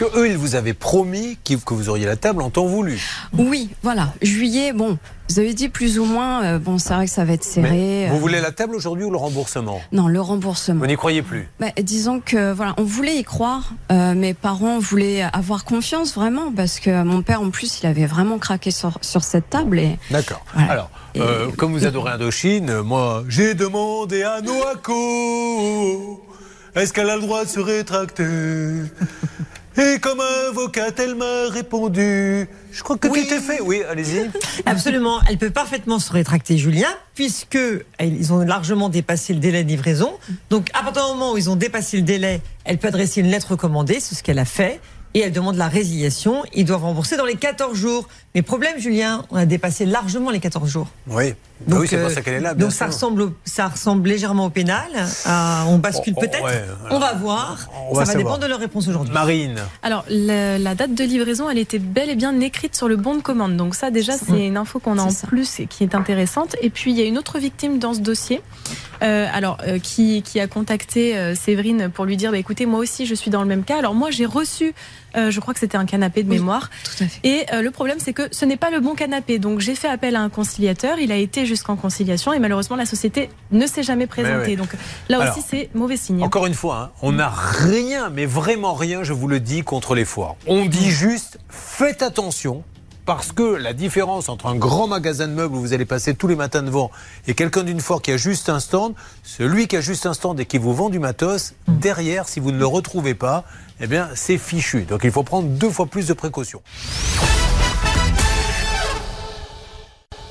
que eux, ils vous avaient promis que vous auriez la table en temps voulu. Oui, voilà. Juillet, bon, vous avez dit plus ou moins, euh, bon, c'est vrai que ça va être serré. vous euh. voulez la table aujourd'hui ou le remboursement? Non, le remboursement. Vous n'y croyez plus bah, Disons que, voilà, on voulait y croire. Euh, mes parents voulaient avoir confiance vraiment parce que mon père, en plus, il avait vraiment craqué sur, sur cette table. Et... D'accord. Alors, comme vous adorez Indochine, moi, j'ai demandé à Noako est-ce qu'elle a le droit de se rétracter? Et comme avocate, elle m'a répondu. Je crois que oui. tout est fait. Oui, allez-y. Absolument. Elle peut parfaitement se rétracter, Julien, puisque ils ont largement dépassé le délai de livraison. Donc, à partir du moment où ils ont dépassé le délai, elle peut adresser une lettre recommandée. C'est ce qu'elle a fait et elle demande la résiliation. Ils doivent rembourser dans les 14 jours. Mais problème, Julien, on a dépassé largement les 14 jours. Oui. Ah donc, oui, c'est pour ça qu'elle est là. donc ça ressemble, ça ressemble légèrement au pénal. on bascule oh, oh, peut-être. on va voir. ça va, dépendre de leur réponse aujourd'hui. Marine. Alors la, date de livraison, elle était bel et bien écrite sur le bon de commande. Donc ça déjà, c'est une info qu'on a en plus et qui est intéressante. Et puis il y a une autre victime dans ce dossier. Euh, alors, euh, qui, qui, a contacté euh, Séverine pour lui dire bah, écoutez, moi aussi, je suis dans le même cas. Alors, moi, j'ai reçu, je crois que c'était un canapé de mémoire. Tout à fait. Et le problème, c'est que ce n'est pas le bon canapé. Donc, j'ai fait appel à un conciliateur. Il a été jusqu'en conciliation et malheureusement, la société ne s'est jamais présentée. Donc, là aussi, c'est mauvais signe. Encore une fois, hein, on n'a rien, mais vraiment rien, je vous le dis, contre les foires. On dit juste faites attention parce que la différence entre un grand magasin de meubles où vous allez passer tous les matins devant et quelqu'un d'une foire qui a juste un stand, celui qui a juste un stand et qui vous vend du matos, derrière, si vous ne le retrouvez pas, eh bien, c'est fichu. Donc il faut prendre deux fois plus de précautions.